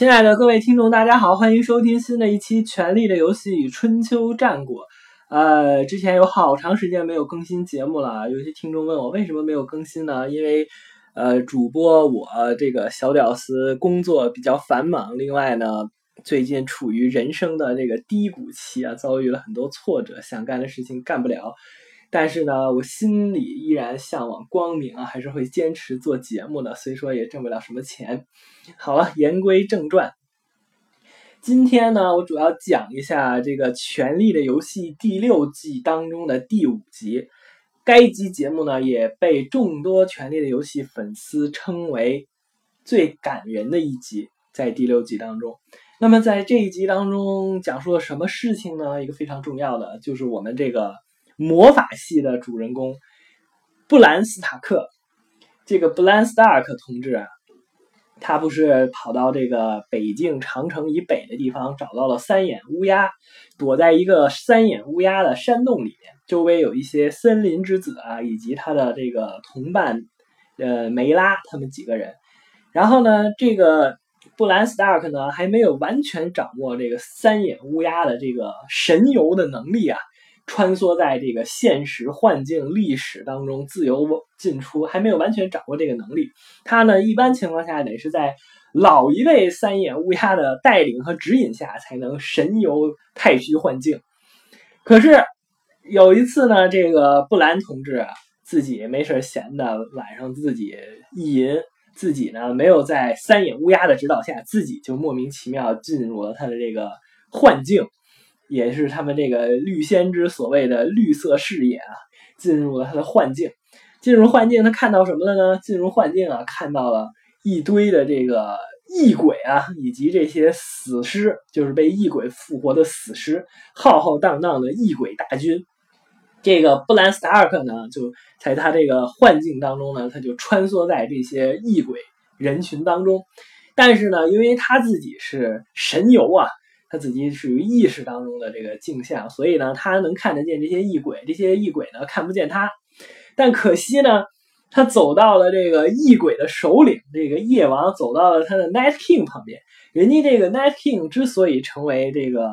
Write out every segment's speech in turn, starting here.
亲爱的各位听众，大家好，欢迎收听新的一期《权力的游戏与春秋战国》。呃，之前有好长时间没有更新节目了，有些听众问我为什么没有更新呢？因为呃，主播我这个小屌丝工作比较繁忙，另外呢，最近处于人生的这个低谷期啊，遭遇了很多挫折，想干的事情干不了。但是呢，我心里依然向往光明啊，还是会坚持做节目的。虽说也挣不了什么钱。好了，言归正传。今天呢，我主要讲一下这个《权力的游戏》第六季当中的第五集。该集节目呢，也被众多《权力的游戏》粉丝称为最感人的一集，在第六集当中。那么在这一集当中，讲述了什么事情呢？一个非常重要的，就是我们这个。魔法系的主人公布兰斯塔克，这个布兰斯塔克同志啊，他不是跑到这个北境长城以北的地方，找到了三眼乌鸦，躲在一个三眼乌鸦的山洞里面，周围有一些森林之子啊，以及他的这个同伴，呃，梅拉他们几个人。然后呢，这个布兰斯塔克呢，还没有完全掌握这个三眼乌鸦的这个神游的能力啊。穿梭在这个现实幻境、历史当中自由进出，还没有完全掌握这个能力。他呢，一般情况下得是在老一辈三眼乌鸦的带领和指引下，才能神游太虚幻境。可是有一次呢，这个布兰同志啊自己没事闲的，晚上自己意淫，自己呢没有在三眼乌鸦的指导下，自己就莫名其妙进入了他的这个幻境。也是他们这个绿先知所谓的绿色视野啊，进入了他的幻境。进入幻境，他看到什么了呢？进入幻境啊，看到了一堆的这个异鬼啊，以及这些死尸，就是被异鬼复活的死尸，浩浩荡荡的异鬼大军。这个布兰斯塔克呢，就在他这个幻境当中呢，他就穿梭在这些异鬼人群当中。但是呢，因为他自己是神游啊。他自己属于意识当中的这个镜像，所以呢，他能看得见这些异鬼，这些异鬼呢看不见他。但可惜呢，他走到了这个异鬼的首领，这个夜王走到了他的 Night King 旁边。人家这个 Night King 之所以成为这个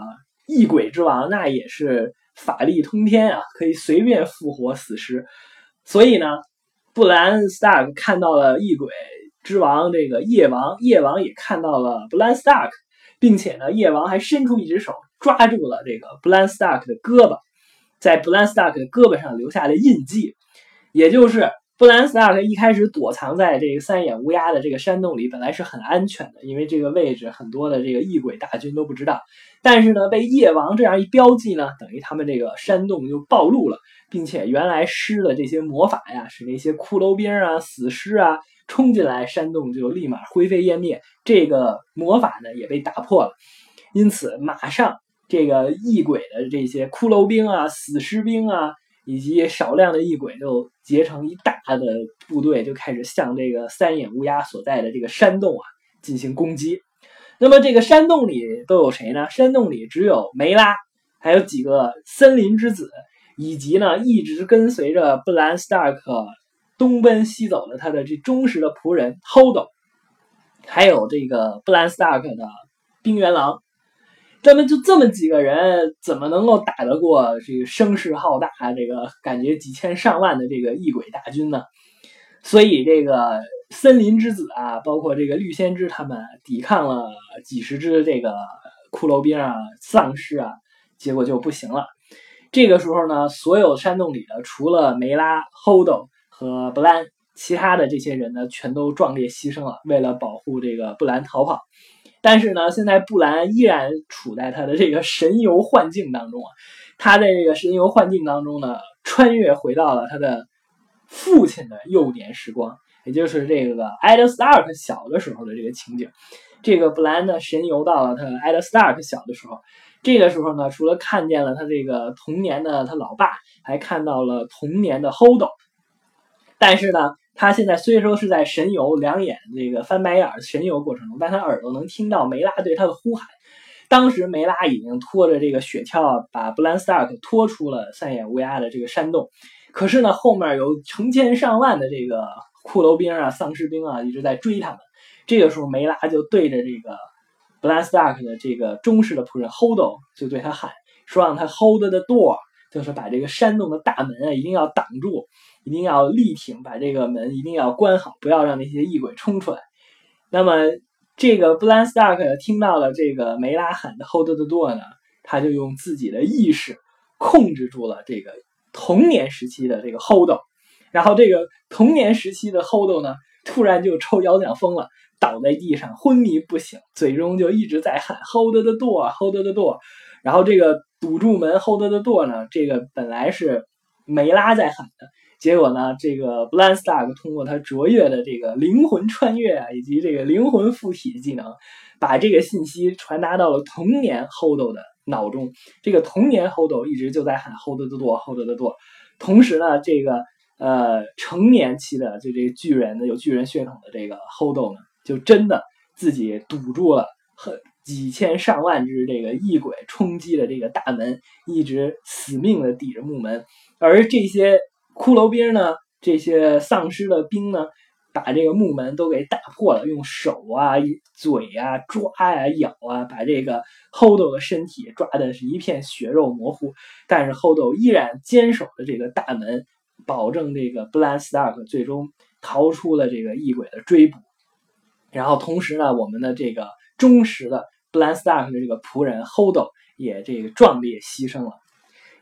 异鬼之王，那也是法力通天啊，可以随便复活死尸。所以呢，布兰斯塔克看到了异鬼之王这个夜王，夜王也看到了布兰斯塔克。并且呢，夜王还伸出一只手抓住了这个布兰斯塔克的胳膊，在布兰斯塔克的胳膊上留下了印记，也就是布兰斯塔克一开始躲藏在这个三眼乌鸦的这个山洞里，本来是很安全的，因为这个位置很多的这个异鬼大军都不知道。但是呢，被夜王这样一标记呢，等于他们这个山洞就暴露了，并且原来施的这些魔法呀，是那些骷髅兵啊、死尸啊。冲进来，山洞就立马灰飞烟灭。这个魔法呢也被打破了，因此马上这个异鬼的这些骷髅兵啊、死尸兵啊，以及少量的异鬼就结成一大的部队，就开始向这个三眼乌鸦所在的这个山洞啊进行攻击。那么这个山洞里都有谁呢？山洞里只有梅拉，还有几个森林之子，以及呢一直跟随着布兰斯塔克。东奔西走的他的这忠实的仆人 Holdo，还有这个布兰斯塔克的冰原狼，咱们就这么几个人，怎么能够打得过这个声势浩大、这个感觉几千上万的这个异鬼大军呢？所以这个森林之子啊，包括这个绿先知他们，抵抗了几十只这个骷髅兵啊、丧尸啊，结果就不行了。这个时候呢，所有山洞里的除了梅拉、Holdo。和布兰，其他的这些人呢，全都壮烈牺牲了，为了保护这个布兰逃跑。但是呢，现在布兰依然处在他的这个神游幻境当中啊。他在这个神游幻境当中呢，穿越回到了他的父亲的幼年时光，也就是这个艾德斯塔克小的时候的这个情景。这个布兰呢，神游到了他艾德斯塔克小的时候。这个时候呢，除了看见了他这个童年的他老爸，还看到了童年的 Holdo。但是呢，他现在虽说是在神游，两眼这个翻白眼神游过程中，但他耳朵能听到梅拉对他的呼喊。当时梅拉已经拖着这个雪橇，把布兰斯塔克拖出了三眼乌鸦的这个山洞。可是呢，后面有成千上万的这个骷髅兵啊、丧尸兵啊一直在追他们。这个时候，梅拉就对着这个布兰斯达克的这个忠实的仆人 Holdo 就对他喊说，让他 hold the door，就是把这个山洞的大门啊一定要挡住，一定要力挺，把这个门一定要关好，不要让那些异鬼冲出来。那么这个布兰斯达克听到了这个梅拉喊的 hold the door 呢，他就用自己的意识控制住了这个童年时期的这个 Hold 然后这个童年时期的 Hold 呢，突然就抽腰奖疯了。倒在地上昏迷不醒，嘴中就一直在喊 “hold the door”，“hold the door”。然后这个堵住门 “hold the door” 呢，这个本来是梅拉在喊的，结果呢，这个 b l a n s t a r k 通过他卓越的这个灵魂穿越啊，以及这个灵魂附体技能，把这个信息传达到了童年 Hold 的脑中。这个童年 Hold 一直就在喊 “hold the door”，“hold the door”。同时呢，这个呃成年期的就这个巨人的有巨人血统的这个 Hold 呢。就真的自己堵住了，很几千上万只这个异鬼冲击了这个大门，一直死命的抵着木门。而这些骷髅兵呢，这些丧尸的兵呢，把这个木门都给打破了，用手啊、嘴啊抓呀、咬啊，把这个 Hodo 的身体抓的是一片血肉模糊。但是 Hodo 依然坚守着这个大门，保证这个 Bland Stark 最终逃出了这个异鬼的追捕。然后同时呢，我们的这个忠实的 Bland Stark 的这个仆人 Hodo 也这个壮烈牺牲了。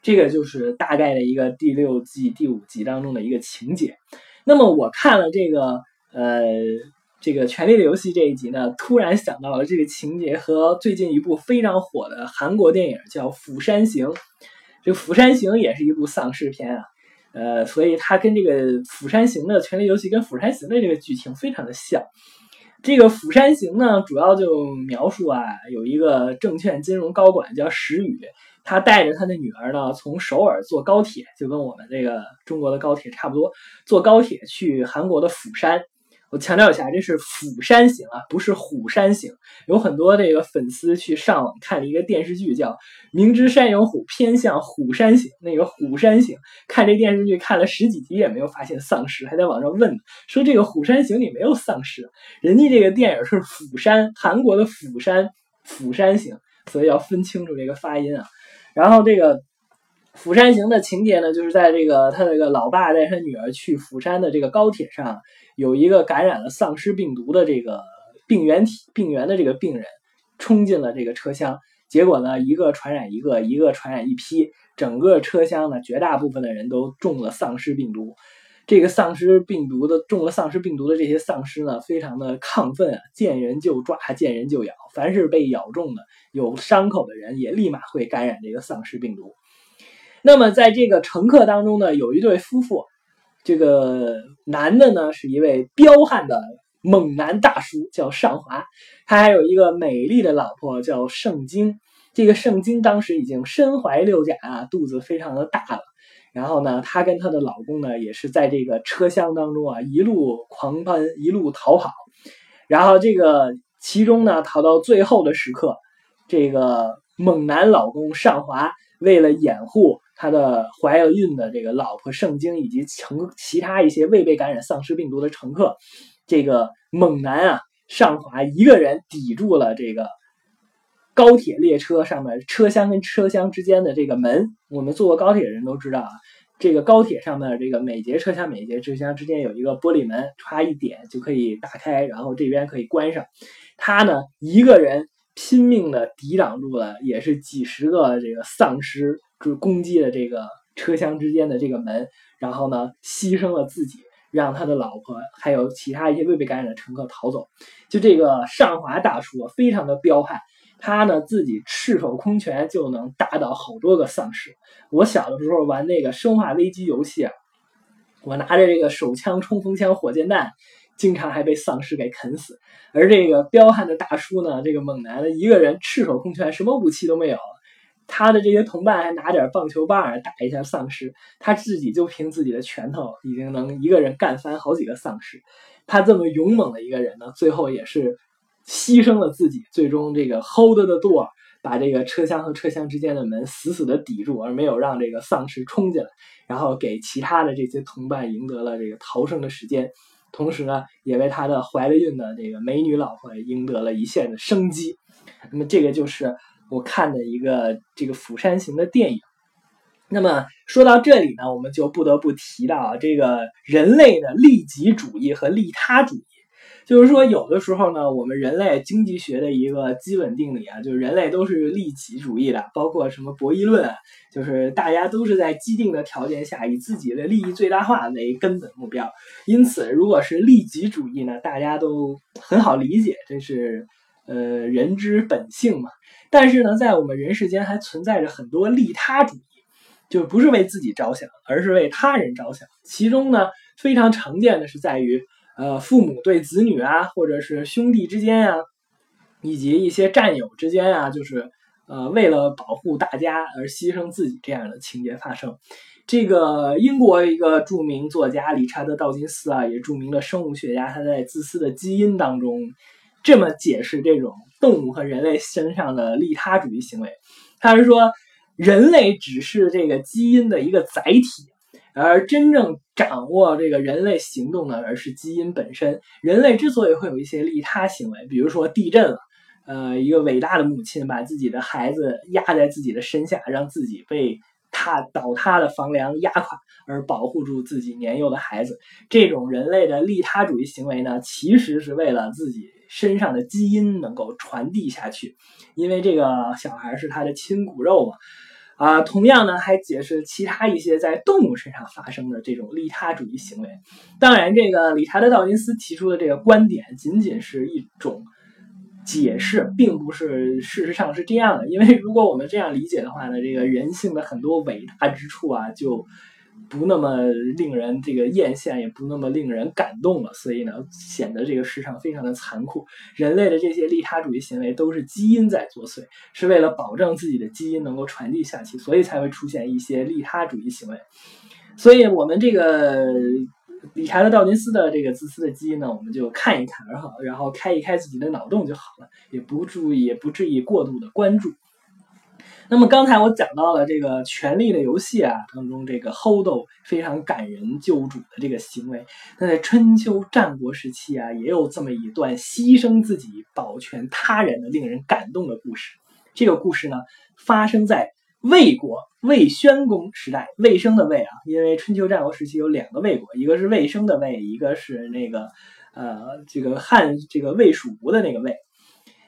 这个就是大概的一个第六季第五集当中的一个情节。那么我看了这个呃这个《权力的游戏》这一集呢，突然想到了这个情节和最近一部非常火的韩国电影叫《釜山行》。这《釜山行》也是一部丧尸片啊，呃，所以它跟这个《釜山行》的《权力游戏》跟《釜山行》的这个剧情非常的像。这个《釜山行》呢，主要就描述啊，有一个证券金融高管叫石宇，他带着他的女儿呢，从首尔坐高铁，就跟我们这个中国的高铁差不多，坐高铁去韩国的釜山。我强调一下，这是釜山行啊，不是虎山行。有很多这个粉丝去上网看了一个电视剧，叫《明知山有虎，偏向虎山行》。那个虎山行，看这电视剧看了十几集也没有发现丧尸，还在网上问说这个虎山行里没有丧尸，人家这个电影是釜山，韩国的釜山，釜山行，所以要分清楚这个发音啊。然后这个。釜山行的情节呢，就是在这个他这个老爸带他女儿去釜山的这个高铁上，有一个感染了丧尸病毒的这个病原体病原的这个病人冲进了这个车厢，结果呢，一个传染一个，一个传染一批，整个车厢呢，绝大部分的人都中了丧尸病毒。这个丧尸病毒的中了丧尸病毒的这些丧尸呢，非常的亢奋啊，见人就抓，见人就咬，凡是被咬中的有伤口的人，也立马会感染这个丧尸病毒。那么，在这个乘客当中呢，有一对夫妇，这个男的呢是一位彪悍的猛男大叔，叫尚华，他还有一个美丽的老婆叫圣经。这个圣经当时已经身怀六甲啊，肚子非常的大了。然后呢，她跟她的老公呢，也是在这个车厢当中啊，一路狂奔，一路逃跑。然后这个其中呢，逃到最后的时刻，这个猛男老公尚华为了掩护。他的怀了孕的这个老婆圣经以及乘其他一些未被感染丧尸病毒的乘客，这个猛男啊尚华一个人抵住了这个高铁列车上面车厢跟车厢之间的这个门。我们坐过高铁的人都知道啊，这个高铁上面这个每节车厢每节车厢之间有一个玻璃门，歘一点就可以打开，然后这边可以关上。他呢一个人拼命的抵挡住了，也是几十个这个丧尸。就是攻击了这个车厢之间的这个门，然后呢，牺牲了自己，让他的老婆还有其他一些未被感染的乘客逃走。就这个上华大叔非常的彪悍，他呢自己赤手空拳就能打倒好多个丧尸。我小的时候玩那个生化危机游戏啊，我拿着这个手枪、冲锋枪、火箭弹，经常还被丧尸给啃死。而这个彪悍的大叔呢，这个猛男的一个人赤手空拳，什么武器都没有。他的这些同伴还拿点棒球棒打一下丧尸，他自己就凭自己的拳头已经能一个人干翻好几个丧尸。他这么勇猛的一个人呢，最后也是牺牲了自己，最终这个 hold the door，把这个车厢和车厢之间的门死死的抵住，而没有让这个丧尸冲进来，然后给其他的这些同伴赢得了这个逃生的时间，同时呢，也为他的怀了孕的这个美女老婆赢得了一线的生机。那么这个就是我看的一个这个《釜山行》的电影。那么说到这里呢，我们就不得不提到啊，这个人类的利己主义和利他主义。就是说，有的时候呢，我们人类经济学的一个基本定理啊，就是人类都是利己主义的，包括什么博弈论，就是大家都是在既定的条件下以自己的利益最大化为根本目标。因此，如果是利己主义呢，大家都很好理解，这是呃人之本性嘛。但是呢，在我们人世间还存在着很多利他主义，就不是为自己着想，而是为他人着想。其中呢，非常常见的是在于。呃，父母对子女啊，或者是兄弟之间啊，以及一些战友之间啊，就是呃，为了保护大家而牺牲自己这样的情节发生。这个英国一个著名作家理查德·道金斯啊，也著名的生物学家，他在《自私的基因》当中这么解释这种动物和人类身上的利他主义行为。他是说，人类只是这个基因的一个载体。而真正掌握这个人类行动的，而是基因本身。人类之所以会有一些利他行为，比如说地震了，呃，一个伟大的母亲把自己的孩子压在自己的身下，让自己被塌倒塌的房梁压垮，而保护住自己年幼的孩子。这种人类的利他主义行为呢，其实是为了自己身上的基因能够传递下去，因为这个小孩是他的亲骨肉嘛。啊，同样呢，还解释其他一些在动物身上发生的这种利他主义行为。当然，这个理查德·道金斯提出的这个观点仅仅是一种解释，并不是事实上是这样的。因为如果我们这样理解的话呢，这个人性的很多伟大之处啊，就。不那么令人这个艳羡，也不那么令人感动了，所以呢，显得这个世上非常的残酷。人类的这些利他主义行为都是基因在作祟，是为了保证自己的基因能够传递下去，所以才会出现一些利他主义行为。所以，我们这个理查德·道金斯的这个自私的基因呢，我们就看一看，然后然后开一开自己的脑洞就好了，也不注意，也不至于过度的关注。那么刚才我讲到了这个《权力的游戏》啊当中，这个 Holdo 非常感人救主的这个行为。那在春秋战国时期啊，也有这么一段牺牲自己保全他人的令人感动的故事。这个故事呢，发生在魏国魏宣公时代。魏生的魏啊，因为春秋战国时期有两个魏国，一个是魏生的魏，一个是那个呃这个汉这个魏蜀吴的那个魏。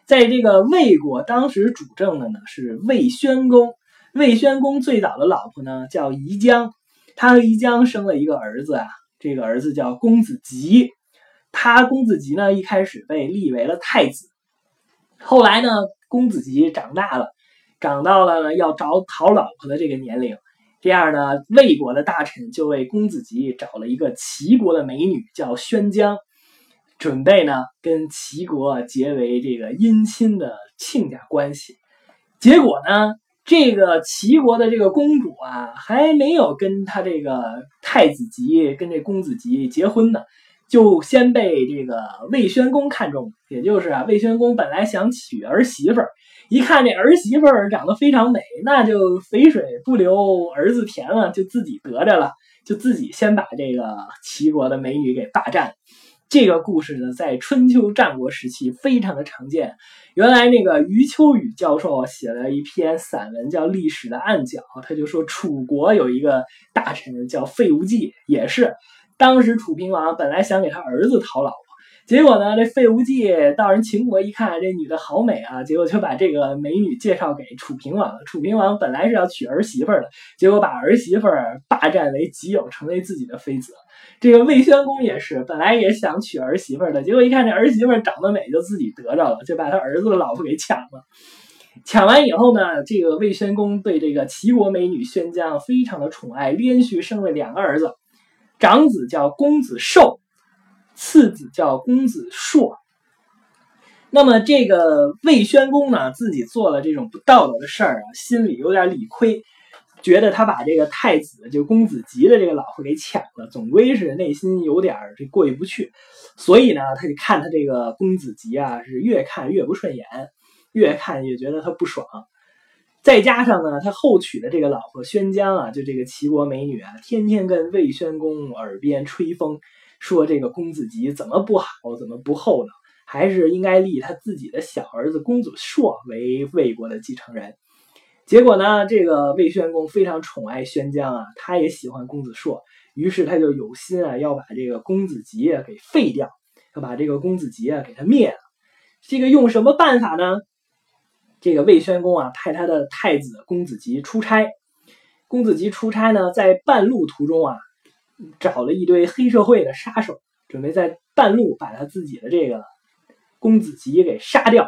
在这个魏国，当时主政的呢是魏宣公。魏宣公最早的老婆呢叫宜姜，他和宜姜生了一个儿子啊，这个儿子叫公子吉。他公子吉呢一开始被立为了太子，后来呢公子吉长大了，长到了要找讨老婆的这个年龄，这样呢魏国的大臣就为公子吉找了一个齐国的美女，叫宣姜。准备呢，跟齐国结为这个姻亲的亲家关系，结果呢，这个齐国的这个公主啊，还没有跟他这个太子吉跟这公子吉结婚呢，就先被这个魏宣公看中。也就是啊，魏宣公本来想娶儿媳妇儿，一看这儿媳妇儿长得非常美，那就肥水不流儿子田了，就自己得着了，就自己先把这个齐国的美女给霸占。这个故事呢，在春秋战国时期非常的常见。原来那个余秋雨教授写了一篇散文，叫《历史的暗角》，他就说楚国有一个大臣叫费无忌，也是当时楚平王本来想给他儿子讨老婆，结果呢，这费无忌到人秦国一看，这女的好美啊，结果就把这个美女介绍给楚平王了。楚平王本来是要娶儿媳妇的，结果把儿媳妇霸占为己有，成为自己的妃子。这个魏宣公也是，本来也想娶儿媳妇的，结果一看这儿媳妇长得美，就自己得着了，就把他儿子的老婆给抢了。抢完以后呢，这个魏宣公对这个齐国美女宣姜非常的宠爱，连续生了两个儿子，长子叫公子寿，次子叫公子硕。那么这个魏宣公呢，自己做了这种不道德的事儿啊，心里有点理亏。觉得他把这个太子就公子吉的这个老婆给抢了，总归是内心有点这过意不去，所以呢，他就看他这个公子吉啊，是越看越不顺眼，越看越觉得他不爽。再加上呢，他后娶的这个老婆宣姜啊，就这个齐国美女啊，天天跟魏宣公耳边吹风，说这个公子吉怎么不好，怎么不厚呢。还是应该立他自己的小儿子公子硕为魏国的继承人。结果呢，这个魏宣公非常宠爱宣姜啊，他也喜欢公子硕，于是他就有心啊要把这个公子吉啊给废掉，要把这个公子吉啊给他灭了。这个用什么办法呢？这个魏宣公啊派他的太子公子吉出差，公子吉出差呢，在半路途中啊找了一堆黑社会的杀手，准备在半路把他自己的这个公子吉给杀掉，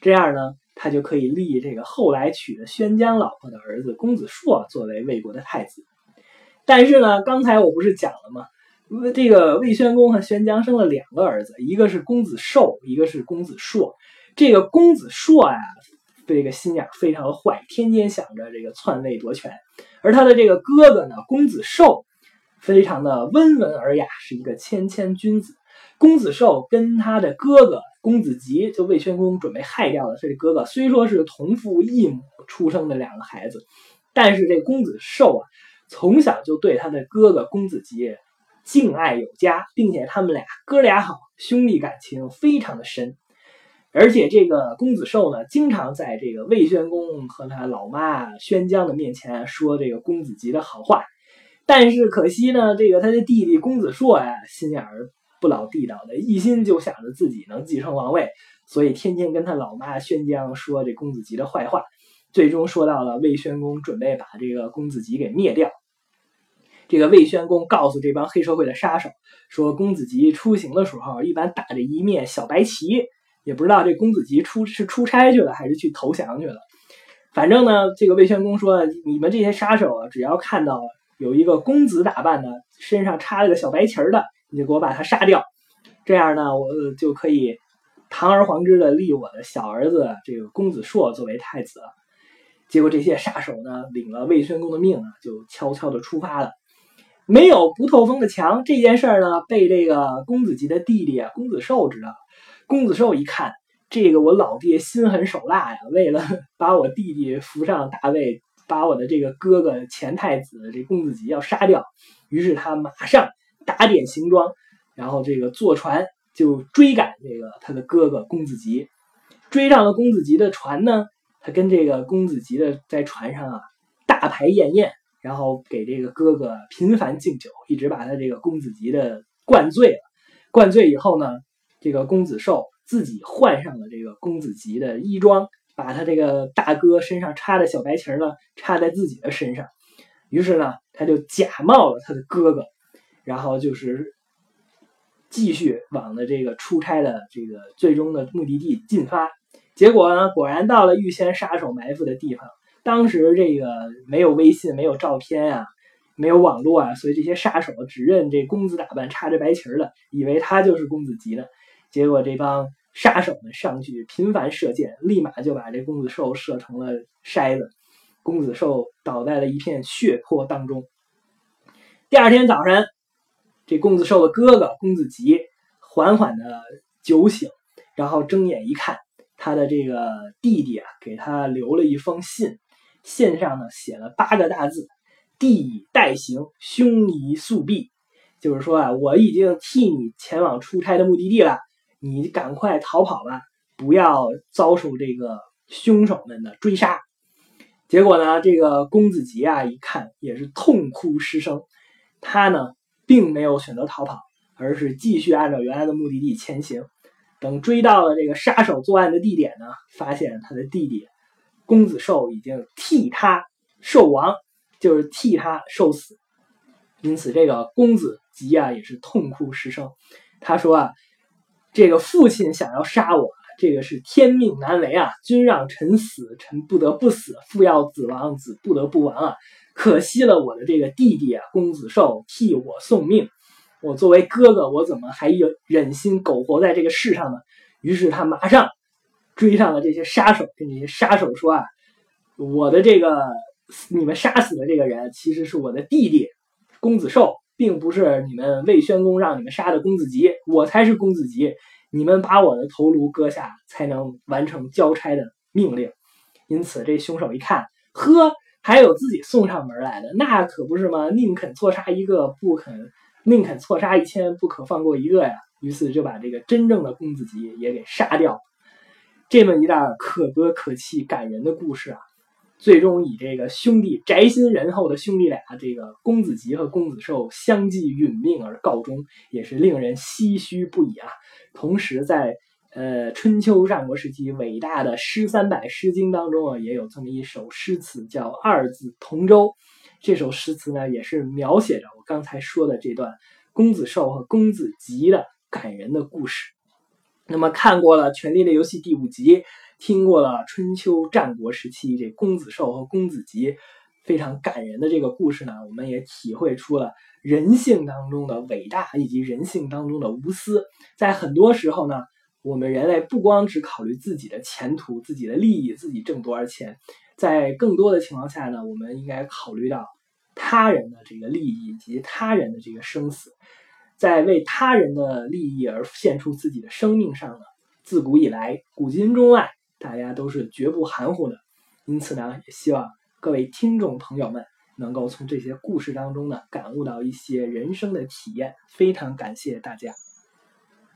这样呢。他就可以立这个后来娶了宣姜老婆的儿子公子硕作为魏国的太子。但是呢，刚才我不是讲了吗？这个魏宣公和宣姜生了两个儿子，一个是公子寿，一个是公子硕。这个公子硕呀，这个心眼非常的坏，天天想着这个篡位夺权。而他的这个哥哥呢，公子寿，非常的温文尔雅，是一个谦谦君子。公子寿跟他的哥哥。公子吉就魏宣公准备害掉的这哥哥，虽说是同父异母出生的两个孩子，但是这公子寿啊，从小就对他的哥哥公子吉敬爱有加，并且他们俩哥俩好，兄弟感情非常的深。而且这个公子寿呢，经常在这个魏宣公和他老妈宣姜的面前说这个公子吉的好话。但是可惜呢，这个他的弟弟公子硕呀，心眼儿。不老地道的，一心就想着自己能继承王位，所以天天跟他老妈宣姜说这公子吉的坏话，最终说到了魏宣公准备把这个公子吉给灭掉。这个魏宣公告诉这帮黑社会的杀手说，公子吉出行的时候一般打着一面小白旗，也不知道这公子吉出是出差去了还是去投降去了。反正呢，这个魏宣公说，你们这些杀手啊，只要看到有一个公子打扮的，身上插了个小白旗儿的。你就给我把他杀掉，这样呢，我就可以堂而皇之的立我的小儿子这个公子硕作为太子。结果这些杀手呢，领了魏宣公的命啊，就悄悄的出发了。没有不透风的墙这件事儿呢，被这个公子吉的弟弟啊，公子寿知道。公子寿一看，这个我老爹心狠手辣呀，为了把我弟弟扶上大位，把我的这个哥哥前太子这公子吉要杀掉，于是他马上。打点行装，然后这个坐船就追赶这个他的哥哥公子吉，追上了公子吉的船呢，他跟这个公子吉的在船上啊大排宴宴，然后给这个哥哥频繁敬酒，一直把他这个公子吉的灌醉了。灌醉以后呢，这个公子寿自己换上了这个公子吉的衣装，把他这个大哥身上插的小白旗呢插在自己的身上，于是呢，他就假冒了他的哥哥。然后就是继续往的这个出差的这个最终的目的地进发，结果呢，果然到了预先杀手埋伏的地方。当时这个没有微信，没有照片啊，没有网络啊，所以这些杀手只认这公子打扮、插着白旗的，以为他就是公子吉的。结果这帮杀手们上去频繁射箭，立马就把这公子寿射成了筛子，公子寿倒在了一片血泊当中。第二天早晨。这公子寿的哥哥公子吉缓缓的酒醒，然后睁眼一看，他的这个弟弟啊，给他留了一封信，信上呢写了八个大字：“弟已代行，兄宜速避。”就是说啊，我已经替你前往出差的目的地了，你赶快逃跑吧，不要遭受这个凶手们的追杀。结果呢，这个公子吉啊，一看也是痛哭失声，他呢。并没有选择逃跑，而是继续按照原来的目的地前行。等追到了这个杀手作案的地点呢，发现他的弟弟公子寿已经替他受亡，就是替他受死。因此，这个公子吉啊也是痛哭失声。他说啊：“这个父亲想要杀我，这个是天命难违啊！君让臣死，臣不得不死；父要子亡，子不得不亡啊！”可惜了我的这个弟弟啊，公子寿替我送命。我作为哥哥，我怎么还有忍心苟活在这个世上呢？于是他马上追上了这些杀手，跟这些杀手说啊：“我的这个你们杀死的这个人，其实是我的弟弟公子寿，并不是你们魏宣公让你们杀的公子吉，我才是公子吉。你们把我的头颅割下，才能完成交差的命令。因此，这凶手一看，呵。”还有自己送上门来的，那可不是吗？宁肯错杀一个，不肯宁肯错杀一千，不可放过一个呀！于是就把这个真正的公子吉也给杀掉。这么一段可歌可泣、感人的故事啊，最终以这个兄弟宅心仁厚的兄弟俩，这个公子吉和公子寿相继殒命而告终，也是令人唏嘘不已啊。同时，在呃春秋战国时期伟大的诗三百《诗经》当中啊，也有这么一首诗词叫《二子同舟》。这首诗词呢，也是描写着我刚才说的这段公子寿和公子吉的感人的故事。那么看过了《权力的游戏》第五集，听过了春秋战国时期这公子寿和公子吉非常感人的这个故事呢，我们也体会出了人性当中的伟大以及人性当中的无私。在很多时候呢，我们人类不光只考虑自己的前途、自己的利益、自己挣多少钱，在更多的情况下呢，我们应该考虑到他人的这个利益以及他人的这个生死。在为他人的利益而献出自己的生命上呢，自古以来，古今中外，大家都是绝不含糊的。因此呢，也希望各位听众朋友们能够从这些故事当中呢，感悟到一些人生的体验。非常感谢大家。